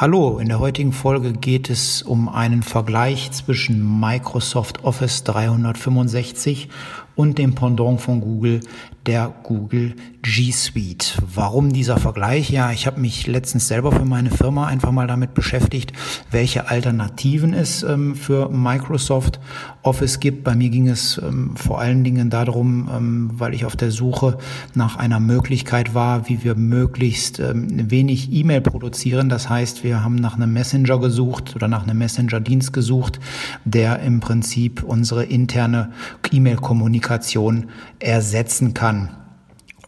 Hallo, in der heutigen Folge geht es um einen Vergleich zwischen Microsoft Office 365 und dem Pendant von Google, der Google G Suite. Warum dieser Vergleich? Ja, ich habe mich letztens selber für meine Firma einfach mal damit beschäftigt, welche Alternativen es ähm, für Microsoft Office gibt. Bei mir ging es ähm, vor allen Dingen darum, ähm, weil ich auf der Suche nach einer Möglichkeit war, wie wir möglichst ähm, wenig E-Mail produzieren. Das heißt, wir haben nach einem Messenger gesucht oder nach einem Messenger-Dienst gesucht, der im Prinzip unsere interne E-Mail-Kommunikation ersetzen kann.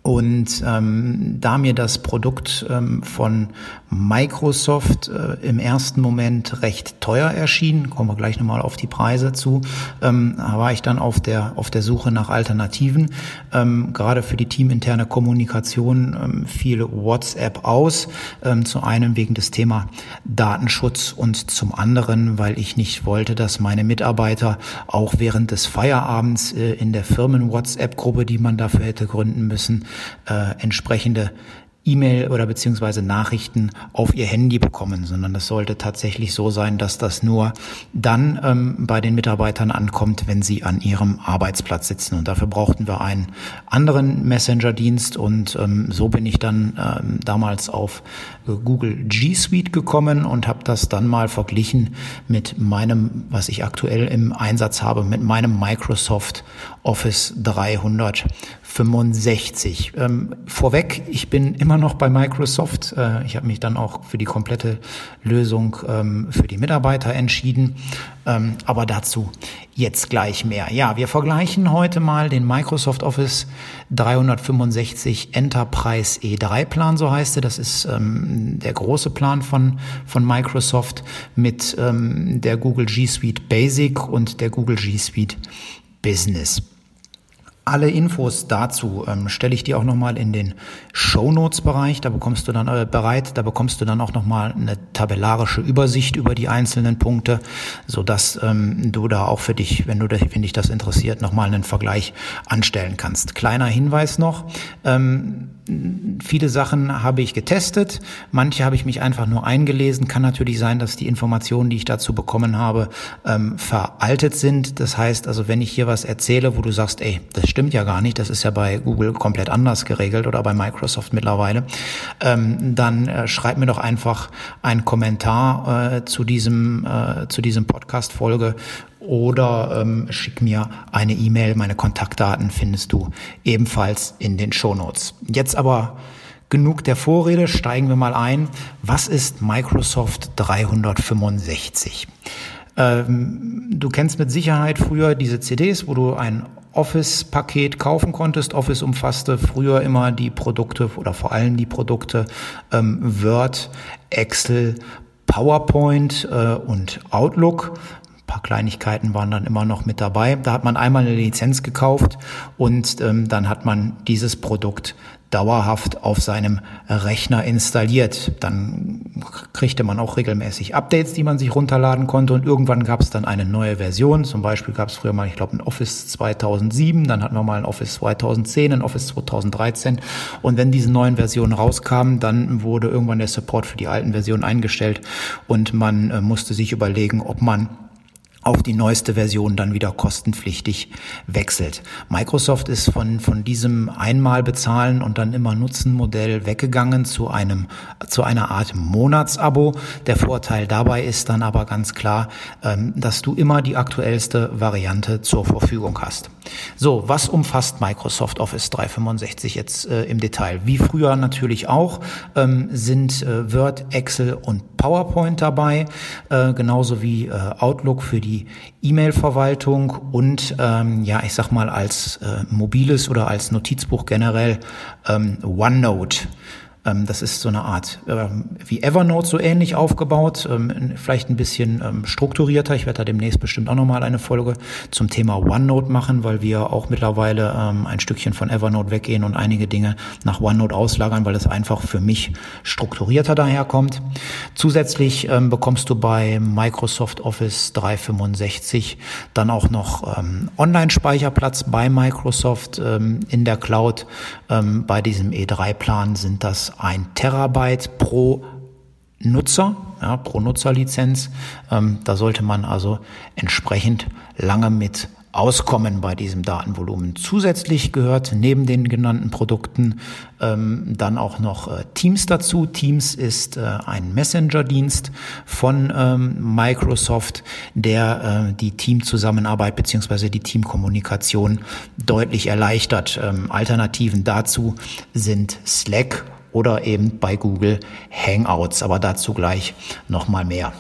Und ähm, da mir das Produkt ähm, von Microsoft äh, im ersten Moment recht teuer erschien, kommen wir gleich nochmal auf die Preise zu, ähm, war ich dann auf der, auf der Suche nach Alternativen. Ähm, gerade für die teaminterne Kommunikation ähm, fiel WhatsApp aus, ähm, zu einem wegen des Thema Datenschutz und zum anderen, weil ich nicht wollte, dass meine Mitarbeiter auch während des Feierabends äh, in der Firmen-WhatsApp-Gruppe, die man dafür hätte gründen müssen, äh, entsprechende E-Mail oder beziehungsweise Nachrichten auf ihr Handy bekommen, sondern das sollte tatsächlich so sein, dass das nur dann ähm, bei den Mitarbeitern ankommt, wenn sie an ihrem Arbeitsplatz sitzen. Und dafür brauchten wir einen anderen Messenger-Dienst und ähm, so bin ich dann ähm, damals auf Google G Suite gekommen und habe das dann mal verglichen mit meinem, was ich aktuell im Einsatz habe, mit meinem Microsoft Office 365. Ähm, vorweg, ich bin immer noch bei Microsoft. Äh, ich habe mich dann auch für die komplette Lösung ähm, für die Mitarbeiter entschieden. Ähm, aber dazu jetzt gleich mehr. Ja, wir vergleichen heute mal den Microsoft Office 365 Enterprise E3 Plan, so heißt er. Das ist ähm, der große Plan von, von Microsoft mit ähm, der Google G Suite Basic und der Google G Suite Business. Alle Infos dazu ähm, stelle ich dir auch nochmal in den Show Notes Bereich. Da bekommst du dann äh, bereit. Da bekommst du dann auch nochmal eine tabellarische Übersicht über die einzelnen Punkte, so dass ähm, du da auch für dich, wenn du wenn dich das interessiert, nochmal einen Vergleich anstellen kannst. Kleiner Hinweis noch. Ähm, viele Sachen habe ich getestet, manche habe ich mich einfach nur eingelesen. Kann natürlich sein, dass die Informationen, die ich dazu bekommen habe, ähm, veraltet sind. Das heißt also, wenn ich hier was erzähle, wo du sagst, ey, das stimmt ja gar nicht, das ist ja bei Google komplett anders geregelt oder bei Microsoft mittlerweile, ähm, dann äh, schreib mir doch einfach einen Kommentar äh, zu diesem äh, diesem Podcast-Folge oder ähm, schick mir eine E-Mail. Meine Kontaktdaten findest du ebenfalls in den Shownotes. Jetzt aber genug der Vorrede, steigen wir mal ein. Was ist Microsoft 365? Ähm, du kennst mit Sicherheit früher diese CDs, wo du ein Office-Paket kaufen konntest. Office umfasste früher immer die Produkte oder vor allem die Produkte ähm, Word, Excel, PowerPoint äh, und Outlook paar Kleinigkeiten waren dann immer noch mit dabei. Da hat man einmal eine Lizenz gekauft und ähm, dann hat man dieses Produkt dauerhaft auf seinem Rechner installiert. Dann kriegte man auch regelmäßig Updates, die man sich runterladen konnte und irgendwann gab es dann eine neue Version. Zum Beispiel gab es früher mal, ich glaube, ein Office 2007, dann hatten wir mal ein Office 2010, ein Office 2013 und wenn diese neuen Versionen rauskamen, dann wurde irgendwann der Support für die alten Versionen eingestellt und man äh, musste sich überlegen, ob man auf die neueste Version dann wieder kostenpflichtig wechselt. Microsoft ist von, von diesem einmal bezahlen und dann immer nutzen Modell weggegangen zu einem, zu einer Art Monatsabo. Der Vorteil dabei ist dann aber ganz klar, ähm, dass du immer die aktuellste Variante zur Verfügung hast. So, was umfasst Microsoft Office 365 jetzt äh, im Detail? Wie früher natürlich auch, ähm, sind äh, Word, Excel und PowerPoint dabei, äh, genauso wie Outlook für die die E-Mail-Verwaltung und ähm, ja, ich sag mal als äh, mobiles oder als Notizbuch generell ähm, OneNote. Ähm, das ist so eine Art ähm, wie Evernote so ähnlich aufgebaut, ähm, vielleicht ein bisschen strukturierter. Ich werde da demnächst bestimmt auch nochmal eine Folge zum Thema OneNote machen, weil wir auch mittlerweile ein Stückchen von Evernote weggehen und einige Dinge nach OneNote auslagern, weil es einfach für mich strukturierter daherkommt. Zusätzlich bekommst du bei Microsoft Office 365 dann auch noch Online-Speicherplatz bei Microsoft in der Cloud. bei diesem E3-Plan sind das ein Terabyte pro Nutzer, ja, pro Nutzerlizenz. Ähm, da sollte man also entsprechend lange mit auskommen bei diesem Datenvolumen. Zusätzlich gehört neben den genannten Produkten ähm, dann auch noch äh, Teams dazu. Teams ist äh, ein Messenger-Dienst von ähm, Microsoft, der äh, die Teamzusammenarbeit beziehungsweise die Teamkommunikation deutlich erleichtert. Ähm, Alternativen dazu sind Slack oder eben bei Google Hangouts, aber dazu gleich nochmal mehr.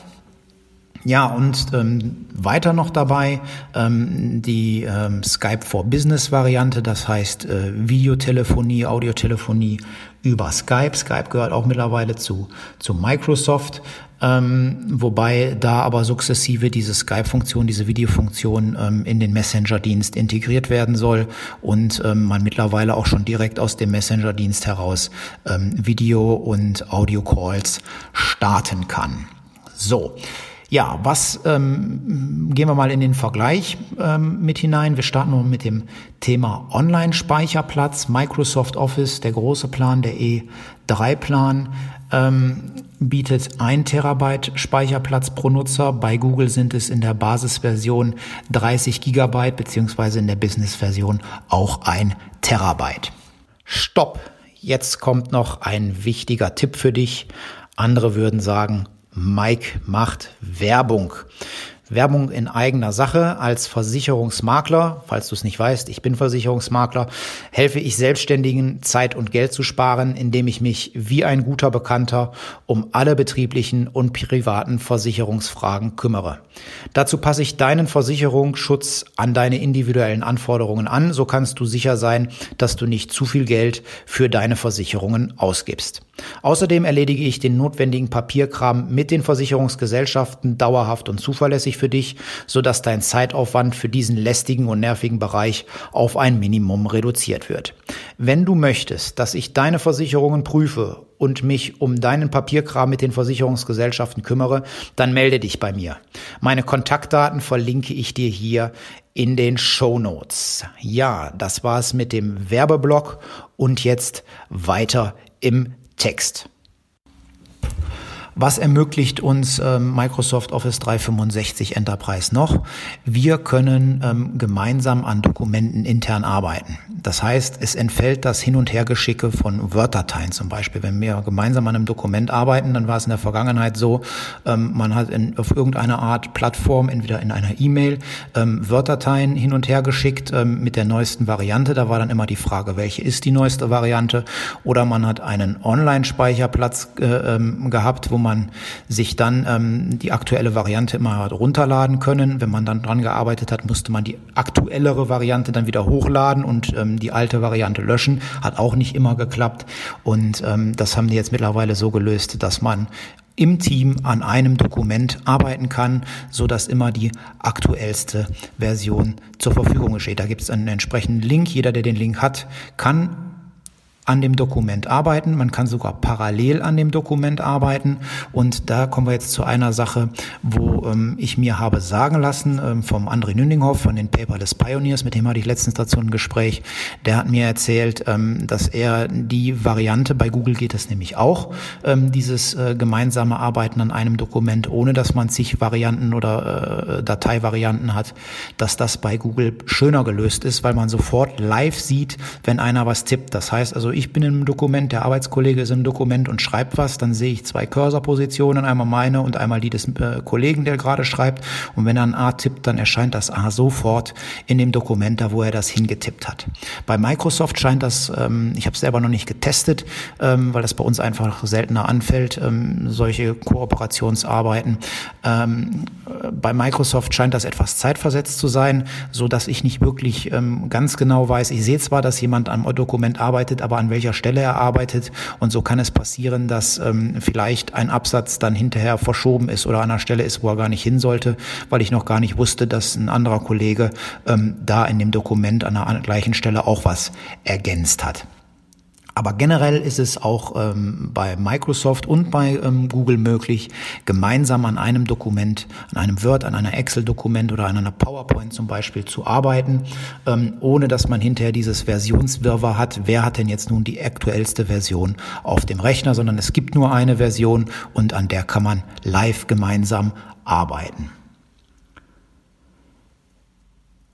Ja, und ähm, weiter noch dabei ähm, die ähm, Skype for Business Variante, das heißt äh, Videotelefonie, Audiotelefonie über Skype. Skype gehört auch mittlerweile zu, zu Microsoft, ähm, wobei da aber sukzessive diese Skype-Funktion, diese Videofunktion ähm, in den Messenger-Dienst integriert werden soll und ähm, man mittlerweile auch schon direkt aus dem Messenger-Dienst heraus ähm, Video- und Audio-Calls starten kann. So. Ja, was ähm, gehen wir mal in den Vergleich ähm, mit hinein. Wir starten nur mit dem Thema Online-Speicherplatz, Microsoft Office, der große Plan, der E3-Plan. Ähm, bietet ein Terabyte Speicherplatz pro Nutzer. Bei Google sind es in der Basisversion 30 Gigabyte beziehungsweise in der Business-Version auch ein Terabyte. Stopp! Jetzt kommt noch ein wichtiger Tipp für dich. Andere würden sagen, Mike macht Werbung. Werbung in eigener Sache als Versicherungsmakler. Falls du es nicht weißt, ich bin Versicherungsmakler. Helfe ich Selbstständigen, Zeit und Geld zu sparen, indem ich mich wie ein guter Bekannter um alle betrieblichen und privaten Versicherungsfragen kümmere. Dazu passe ich deinen Versicherungsschutz an deine individuellen Anforderungen an. So kannst du sicher sein, dass du nicht zu viel Geld für deine Versicherungen ausgibst. Außerdem erledige ich den notwendigen Papierkram mit den Versicherungsgesellschaften dauerhaft und zuverlässig für dich, sodass dein Zeitaufwand für diesen lästigen und nervigen Bereich auf ein Minimum reduziert wird. Wenn du möchtest, dass ich deine Versicherungen prüfe und mich um deinen Papierkram mit den Versicherungsgesellschaften kümmere, dann melde dich bei mir. Meine Kontaktdaten verlinke ich dir hier in den Show Notes. Ja, das war's mit dem Werbeblock und jetzt weiter im Text. Was ermöglicht uns ähm, Microsoft Office 365 Enterprise noch? Wir können ähm, gemeinsam an Dokumenten intern arbeiten. Das heißt, es entfällt das Hin- und Hergeschicke von Word-Dateien zum Beispiel. Wenn wir gemeinsam an einem Dokument arbeiten, dann war es in der Vergangenheit so, ähm, man hat in, auf irgendeine Art Plattform, entweder in einer E-Mail, ähm, Word-Dateien hin und her geschickt ähm, mit der neuesten Variante. Da war dann immer die Frage, welche ist die neueste Variante? Oder man hat einen Online-Speicherplatz äh, gehabt, wo man sich dann ähm, die aktuelle Variante immer runterladen können. Wenn man dann dran gearbeitet hat, musste man die aktuellere Variante dann wieder hochladen und ähm, die alte Variante löschen. Hat auch nicht immer geklappt. Und ähm, das haben die jetzt mittlerweile so gelöst, dass man im Team an einem Dokument arbeiten kann, so dass immer die aktuellste Version zur Verfügung steht. Da gibt es einen entsprechenden Link. Jeder, der den Link hat, kann an dem Dokument arbeiten. Man kann sogar parallel an dem Dokument arbeiten. Und da kommen wir jetzt zu einer Sache, wo ähm, ich mir habe sagen lassen ähm, vom André Nündinghoff von den Paperless Pioneers, mit dem hatte ich letztens dazu ein Gespräch. Der hat mir erzählt, ähm, dass er die Variante, bei Google geht es nämlich auch, ähm, dieses äh, gemeinsame Arbeiten an einem Dokument, ohne dass man zig Varianten oder äh, Dateivarianten hat, dass das bei Google schöner gelöst ist, weil man sofort live sieht, wenn einer was tippt. Das heißt also, ich bin im Dokument, der Arbeitskollege ist im Dokument und schreibt was, dann sehe ich zwei Cursorpositionen, einmal meine und einmal die des äh, Kollegen, der gerade schreibt. Und wenn er ein A tippt, dann erscheint das A sofort in dem Dokument, da wo er das hingetippt hat. Bei Microsoft scheint das, ähm, ich habe es selber noch nicht getestet, ähm, weil das bei uns einfach seltener anfällt, ähm, solche Kooperationsarbeiten. Ähm, bei Microsoft scheint das etwas zeitversetzt zu sein, so dass ich nicht wirklich ähm, ganz genau weiß. Ich sehe zwar, dass jemand am Dokument arbeitet, aber an welcher Stelle er arbeitet. Und so kann es passieren, dass ähm, vielleicht ein Absatz dann hinterher verschoben ist oder an einer Stelle ist, wo er gar nicht hin sollte, weil ich noch gar nicht wusste, dass ein anderer Kollege ähm, da in dem Dokument an der gleichen Stelle auch was ergänzt hat. Aber generell ist es auch ähm, bei Microsoft und bei ähm, Google möglich, gemeinsam an einem Dokument, an einem Word, an einer Excel-Dokument oder an einer PowerPoint zum Beispiel zu arbeiten, ähm, ohne dass man hinterher dieses Versionswirrwarr hat. Wer hat denn jetzt nun die aktuellste Version auf dem Rechner, sondern es gibt nur eine Version und an der kann man live gemeinsam arbeiten.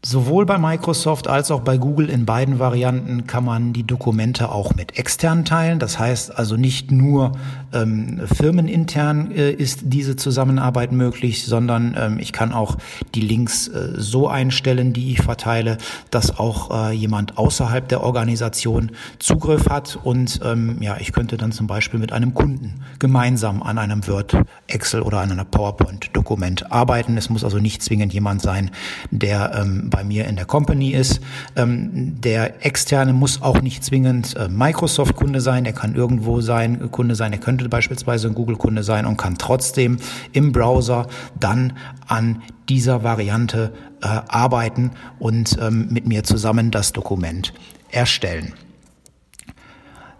Sowohl bei Microsoft als auch bei Google in beiden Varianten kann man die Dokumente auch mit extern teilen. Das heißt also nicht nur ähm, firmenintern äh, ist diese Zusammenarbeit möglich, sondern ähm, ich kann auch die Links äh, so einstellen, die ich verteile, dass auch äh, jemand außerhalb der Organisation Zugriff hat. Und ähm, ja, ich könnte dann zum Beispiel mit einem Kunden gemeinsam an einem Word, Excel oder an einer PowerPoint-Dokument arbeiten. Es muss also nicht zwingend jemand sein, der ähm, bei mir in der Company ist. Ähm, der externe muss auch nicht zwingend äh, Microsoft-Kunde sein, er kann irgendwo sein, äh, Kunde sein, er könnte beispielsweise ein Google-Kunde sein und kann trotzdem im Browser dann an dieser Variante äh, arbeiten und ähm, mit mir zusammen das Dokument erstellen.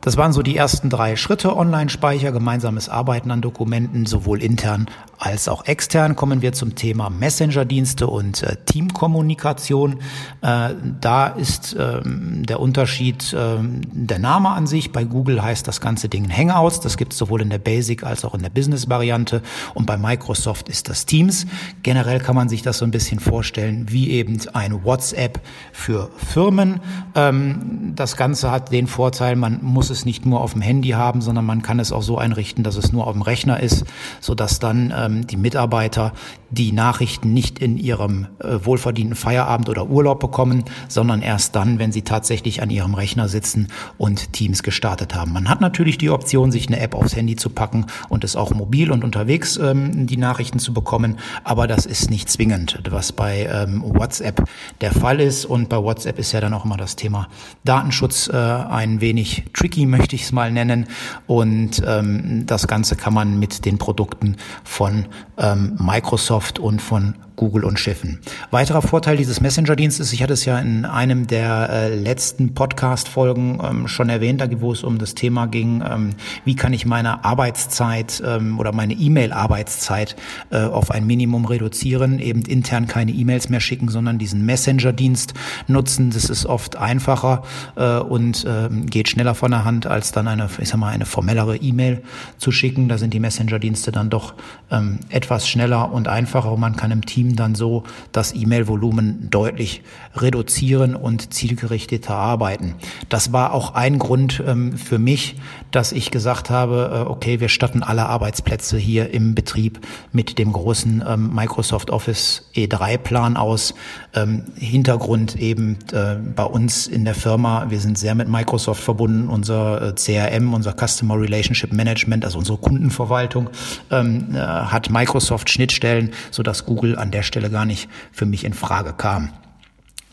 Das waren so die ersten drei Schritte. Online-Speicher, gemeinsames Arbeiten an Dokumenten, sowohl intern als auch extern. Kommen wir zum Thema Messenger-Dienste und äh, Teamkommunikation. Äh, da ist ähm, der Unterschied äh, der Name an sich. Bei Google heißt das ganze Ding Hangouts. Das gibt es sowohl in der Basic als auch in der Business-Variante. Und bei Microsoft ist das Teams. Generell kann man sich das so ein bisschen vorstellen wie eben ein WhatsApp für Firmen. Ähm, das Ganze hat den Vorteil, man muss es es nicht nur auf dem Handy haben, sondern man kann es auch so einrichten, dass es nur auf dem Rechner ist, sodass dann ähm, die Mitarbeiter die Nachrichten nicht in ihrem äh, wohlverdienten Feierabend oder Urlaub bekommen, sondern erst dann, wenn sie tatsächlich an ihrem Rechner sitzen und Teams gestartet haben. Man hat natürlich die Option, sich eine App aufs Handy zu packen und es auch mobil und unterwegs ähm, die Nachrichten zu bekommen, aber das ist nicht zwingend, was bei ähm, WhatsApp der Fall ist. Und bei WhatsApp ist ja dann auch immer das Thema Datenschutz äh, ein wenig tricky möchte ich es mal nennen. Und ähm, das Ganze kann man mit den Produkten von ähm, Microsoft und von Google und Schiffen. Weiterer Vorteil dieses Messenger-Dienstes, ich hatte es ja in einem der äh, letzten Podcast-Folgen ähm, schon erwähnt, da wo es um das Thema ging, ähm, wie kann ich meine Arbeitszeit ähm, oder meine E-Mail-Arbeitszeit äh, auf ein Minimum reduzieren, eben intern keine E-Mails mehr schicken, sondern diesen Messenger-Dienst nutzen. Das ist oft einfacher äh, und äh, geht schneller von der Hand, als dann eine, ich sag mal, eine formellere E-Mail zu schicken. Da sind die Messenger-Dienste dann doch ähm, etwas schneller und einfacher und man kann im Team Team dann so das E-Mail-Volumen deutlich reduzieren und zielgerichteter arbeiten. Das war auch ein Grund ähm, für mich, dass ich gesagt habe, äh, okay, wir statten alle Arbeitsplätze hier im Betrieb mit dem großen ähm, Microsoft Office E3-Plan aus. Ähm, Hintergrund eben äh, bei uns in der Firma, wir sind sehr mit Microsoft verbunden, unser äh, CRM, unser Customer Relationship Management, also unsere Kundenverwaltung, ähm, äh, hat Microsoft Schnittstellen, sodass Google an der Stelle gar nicht für mich in Frage kam.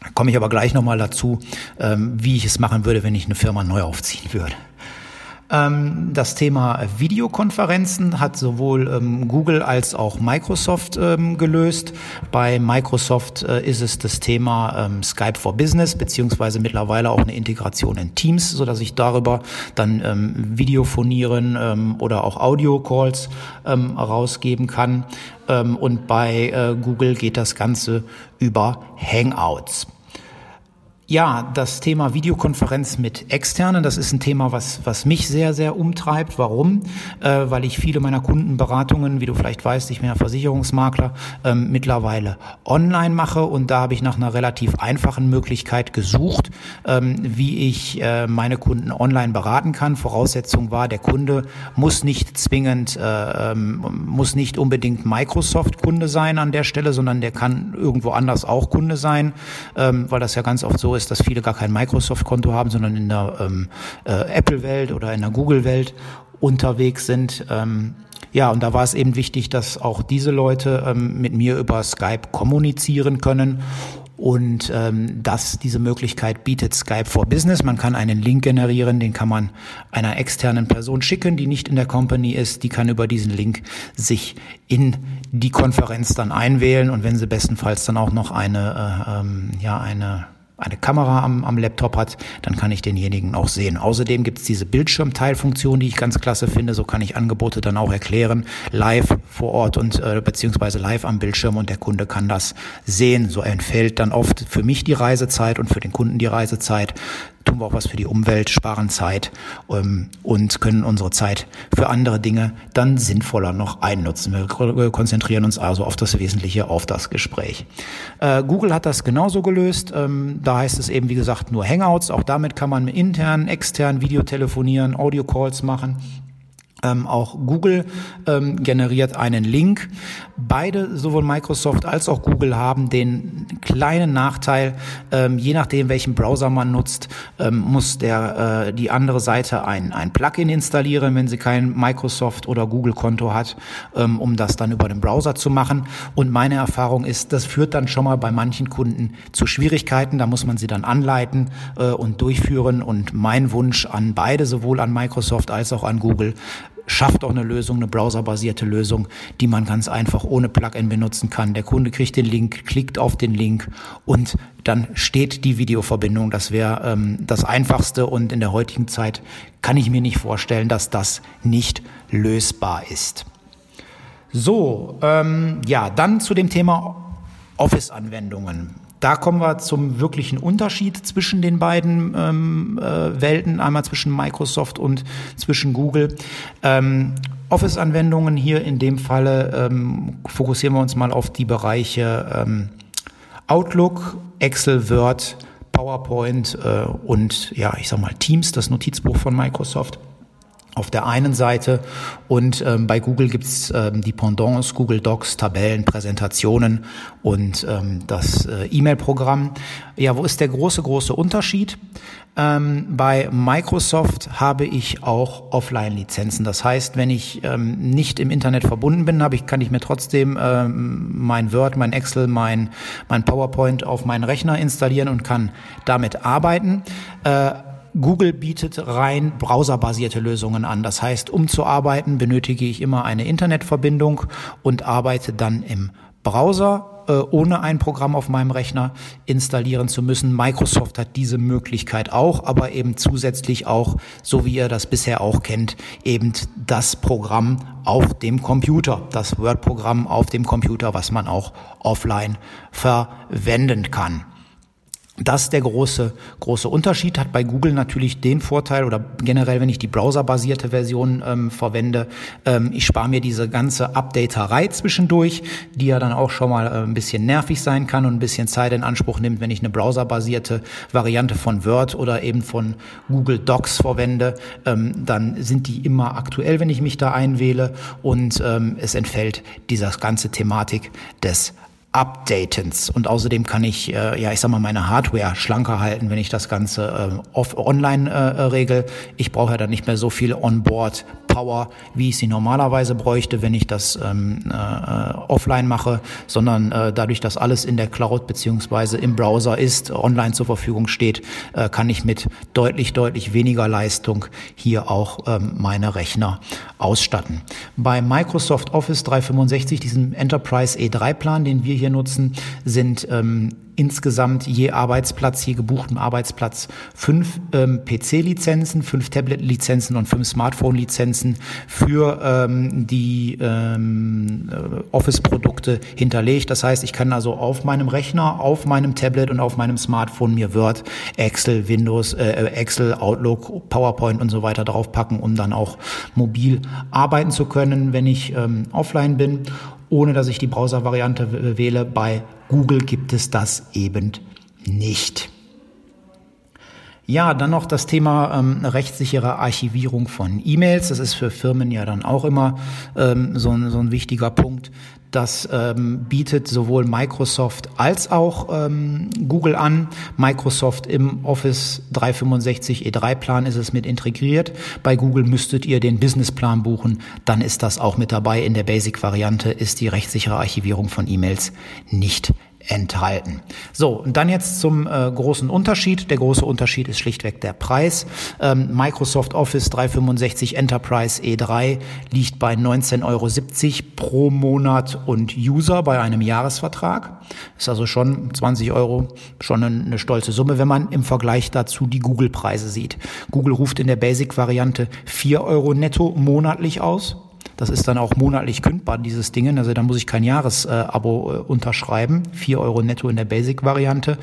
Da komme ich aber gleich nochmal dazu, ähm, wie ich es machen würde, wenn ich eine Firma neu aufziehen würde. Ähm, das Thema Videokonferenzen hat sowohl ähm, Google als auch Microsoft ähm, gelöst. Bei Microsoft äh, ist es das Thema Skype for Business beziehungsweise mittlerweile auch eine Integration in Teams, so dass ich darüber dann Videofonieren oder auch Audio-Calls rausgeben kann. und bei äh, Google geht das Ganze über Hangouts. Ja, das Thema Videokonferenz mit Externen, das ist ein Thema, was, was mich sehr, sehr umtreibt. Warum? Äh, weil ich viele meiner Kundenberatungen, wie du vielleicht weißt, ich bin ja Versicherungsmakler, ähm, mittlerweile online mache und da habe ich nach einer relativ einfachen Möglichkeit gesucht, ähm, wie ich äh, meine Kunden online beraten kann. Voraussetzung war, der Kunde muss nicht zwingend, äh, ähm, muss nicht unbedingt Microsoft-Kunde sein an der Stelle, sondern der kann irgendwo anders auch Kunde sein, ähm, weil das ja ganz oft so ist, dass viele gar kein Microsoft-Konto haben, sondern in der ähm, äh, Apple-Welt oder in der Google-Welt unterwegs sind. Ähm, ja, und da war es eben wichtig, dass auch diese Leute ähm, mit mir über Skype kommunizieren können. Und ähm, das, diese Möglichkeit bietet Skype for Business. Man kann einen Link generieren, den kann man einer externen Person schicken, die nicht in der Company ist. Die kann über diesen Link sich in die Konferenz dann einwählen und wenn sie bestenfalls dann auch noch eine, äh, ähm, ja, eine eine Kamera am, am Laptop hat, dann kann ich denjenigen auch sehen. Außerdem gibt es diese Bildschirmteilfunktion, die ich ganz klasse finde. So kann ich Angebote dann auch erklären, live vor Ort und äh, beziehungsweise live am Bildschirm und der Kunde kann das sehen. So entfällt dann oft für mich die Reisezeit und für den Kunden die Reisezeit tun wir auch was für die Umwelt, sparen Zeit ähm, und können unsere Zeit für andere Dinge dann sinnvoller noch einnutzen. Wir konzentrieren uns also auf das Wesentliche, auf das Gespräch. Äh, Google hat das genauso gelöst. Ähm, da heißt es eben, wie gesagt, nur Hangouts. Auch damit kann man intern, extern Videotelefonieren, Audio-Calls machen. Ähm, auch Google ähm, generiert einen Link. Beide, sowohl Microsoft als auch Google, haben den kleinen Nachteil, ähm, je nachdem, welchen Browser man nutzt, ähm, muss der, äh, die andere Seite ein, ein Plugin installieren, wenn sie kein Microsoft oder Google-Konto hat, ähm, um das dann über den Browser zu machen. Und meine Erfahrung ist, das führt dann schon mal bei manchen Kunden zu Schwierigkeiten. Da muss man sie dann anleiten äh, und durchführen. Und mein Wunsch an beide, sowohl an Microsoft als auch an Google, schafft auch eine Lösung, eine browserbasierte Lösung, die man ganz einfach ohne Plugin benutzen kann. Der Kunde kriegt den Link, klickt auf den Link und dann steht die Videoverbindung. Das wäre ähm, das Einfachste und in der heutigen Zeit kann ich mir nicht vorstellen, dass das nicht lösbar ist. So, ähm, ja, dann zu dem Thema Office-Anwendungen da kommen wir zum wirklichen Unterschied zwischen den beiden ähm, äh, Welten, einmal zwischen Microsoft und zwischen Google. Ähm, Office-Anwendungen hier in dem Falle ähm, fokussieren wir uns mal auf die Bereiche ähm, Outlook, Excel, Word, PowerPoint äh, und ja, ich sag mal Teams, das Notizbuch von Microsoft auf der einen Seite und ähm, bei Google gibt's ähm, die Pendants, Google Docs, Tabellen, Präsentationen und ähm, das äh, E-Mail-Programm. Ja, wo ist der große, große Unterschied? Ähm, bei Microsoft habe ich auch Offline-Lizenzen. Das heißt, wenn ich ähm, nicht im Internet verbunden bin, habe ich, kann ich mir trotzdem ähm, mein Word, mein Excel, mein, mein PowerPoint auf meinen Rechner installieren und kann damit arbeiten. Äh, Google bietet rein browserbasierte Lösungen an. Das heißt, um zu arbeiten, benötige ich immer eine Internetverbindung und arbeite dann im Browser, äh, ohne ein Programm auf meinem Rechner installieren zu müssen. Microsoft hat diese Möglichkeit auch, aber eben zusätzlich auch, so wie ihr das bisher auch kennt, eben das Programm auf dem Computer, das Word-Programm auf dem Computer, was man auch offline verwenden kann. Das ist der große, große Unterschied. Hat bei Google natürlich den Vorteil oder generell, wenn ich die browserbasierte Version ähm, verwende, ähm, ich spare mir diese ganze Updaterei zwischendurch, die ja dann auch schon mal äh, ein bisschen nervig sein kann und ein bisschen Zeit in Anspruch nimmt, wenn ich eine browserbasierte Variante von Word oder eben von Google Docs verwende. Ähm, dann sind die immer aktuell, wenn ich mich da einwähle und ähm, es entfällt dieser ganze Thematik des Updatens. Und außerdem kann ich, äh, ja, ich sag mal, meine Hardware schlanker halten, wenn ich das Ganze äh, off online äh, regel. Ich brauche ja dann nicht mehr so viel Onboard Power, wie ich sie normalerweise bräuchte, wenn ich das ähm, äh, offline mache, sondern äh, dadurch, dass alles in der Cloud beziehungsweise im Browser ist, online zur Verfügung steht, äh, kann ich mit deutlich, deutlich weniger Leistung hier auch ähm, meine Rechner ausstatten. Bei Microsoft Office 365, diesem Enterprise E3-Plan, den wir hier nutzen, sind ähm, insgesamt je Arbeitsplatz, je gebuchten Arbeitsplatz fünf ähm, PC-Lizenzen, fünf Tablet-Lizenzen und fünf Smartphone-Lizenzen für ähm, die ähm, äh, Office-Produkte hinterlegt. Das heißt, ich kann also auf meinem Rechner, auf meinem Tablet und auf meinem Smartphone mir Word, Excel, Windows, äh, äh Excel, Outlook, PowerPoint und so weiter draufpacken, um dann auch mobil arbeiten zu können, wenn ich ähm, offline bin ohne dass ich die Browser-Variante wähle. Bei Google gibt es das eben nicht. Ja, dann noch das Thema ähm, rechtssichere Archivierung von E-Mails. Das ist für Firmen ja dann auch immer ähm, so, ein, so ein wichtiger Punkt. Das ähm, bietet sowohl Microsoft als auch ähm, Google an. Microsoft im Office 365 E3-Plan ist es mit integriert. Bei Google müsstet ihr den Businessplan buchen. Dann ist das auch mit dabei. In der Basic-Variante ist die rechtssichere Archivierung von E-Mails nicht enthalten. So, und dann jetzt zum äh, großen Unterschied. Der große Unterschied ist schlichtweg der Preis. Ähm, Microsoft Office 365 Enterprise E3 liegt bei 19,70 Euro pro Monat und User bei einem Jahresvertrag. Ist also schon 20 Euro, schon eine, eine stolze Summe, wenn man im Vergleich dazu die Google-Preise sieht. Google ruft in der Basic-Variante 4 Euro netto monatlich aus. Das ist dann auch monatlich kündbar, dieses Ding. Also da muss ich kein Jahresabo äh, unterschreiben. vier Euro netto in der Basic-Variante.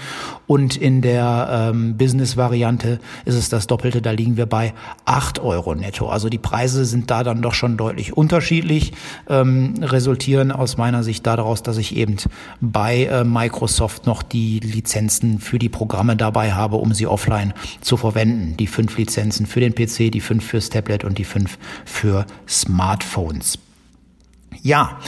Und in der ähm, Business-Variante ist es das Doppelte. Da liegen wir bei acht Euro netto. Also die Preise sind da dann doch schon deutlich unterschiedlich, ähm, resultieren aus meiner Sicht daraus, dass ich eben bei äh, Microsoft noch die Lizenzen für die Programme dabei habe, um sie offline zu verwenden. Die fünf Lizenzen für den PC, die fünf fürs Tablet und die fünf für Smartphone. Smartphones. Ja,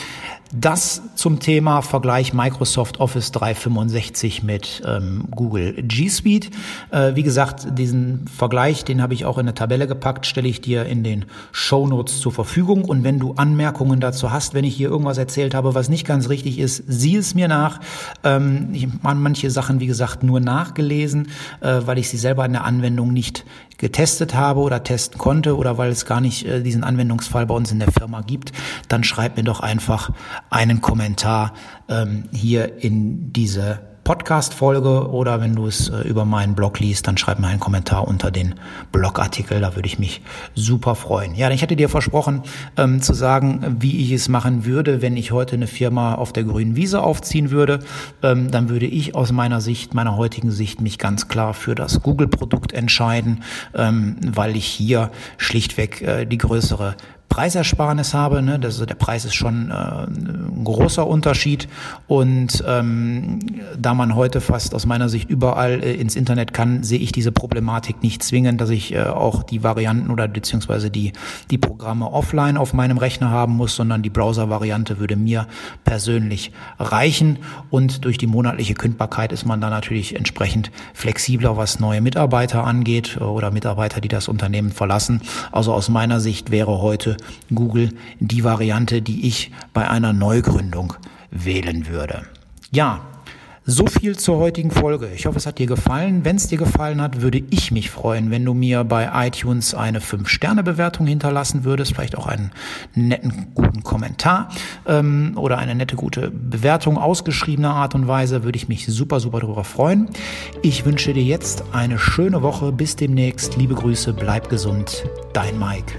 das zum Thema Vergleich Microsoft Office 365 mit ähm, Google G Suite. Äh, wie gesagt, diesen Vergleich, den habe ich auch in eine Tabelle gepackt, stelle ich dir in den Show Notes zur Verfügung. Und wenn du Anmerkungen dazu hast, wenn ich hier irgendwas erzählt habe, was nicht ganz richtig ist, sieh es mir nach. Ähm, ich habe manche Sachen, wie gesagt, nur nachgelesen, äh, weil ich sie selber in der Anwendung nicht getestet habe oder testen konnte oder weil es gar nicht äh, diesen Anwendungsfall bei uns in der Firma gibt, dann schreib mir doch einfach einen Kommentar ähm, hier in diese Podcast-Folge oder wenn du es äh, über meinen Blog liest, dann schreib mir einen Kommentar unter den Blogartikel. Da würde ich mich super freuen. Ja, ich hatte dir versprochen ähm, zu sagen, wie ich es machen würde, wenn ich heute eine Firma auf der grünen Wiese aufziehen würde. Ähm, dann würde ich aus meiner Sicht, meiner heutigen Sicht, mich ganz klar für das Google-Produkt entscheiden, ähm, weil ich hier schlichtweg äh, die größere Preisersparnis habe. Ne? Das, der Preis ist schon äh, ein großer Unterschied. Und ähm, da man heute fast aus meiner Sicht überall äh, ins Internet kann, sehe ich diese Problematik nicht zwingend, dass ich äh, auch die Varianten oder beziehungsweise die, die Programme offline auf meinem Rechner haben muss, sondern die Browser-Variante würde mir persönlich reichen. Und durch die monatliche Kündbarkeit ist man da natürlich entsprechend flexibler, was neue Mitarbeiter angeht oder Mitarbeiter, die das Unternehmen verlassen. Also aus meiner Sicht wäre heute Google die Variante, die ich bei einer Neugründung wählen würde. Ja, so viel zur heutigen Folge. Ich hoffe, es hat dir gefallen. Wenn es dir gefallen hat, würde ich mich freuen, wenn du mir bei iTunes eine 5-Sterne-Bewertung hinterlassen würdest, vielleicht auch einen netten, guten Kommentar ähm, oder eine nette, gute Bewertung ausgeschriebener Art und Weise, würde ich mich super, super darüber freuen. Ich wünsche dir jetzt eine schöne Woche. Bis demnächst. Liebe Grüße, bleib gesund. Dein Mike.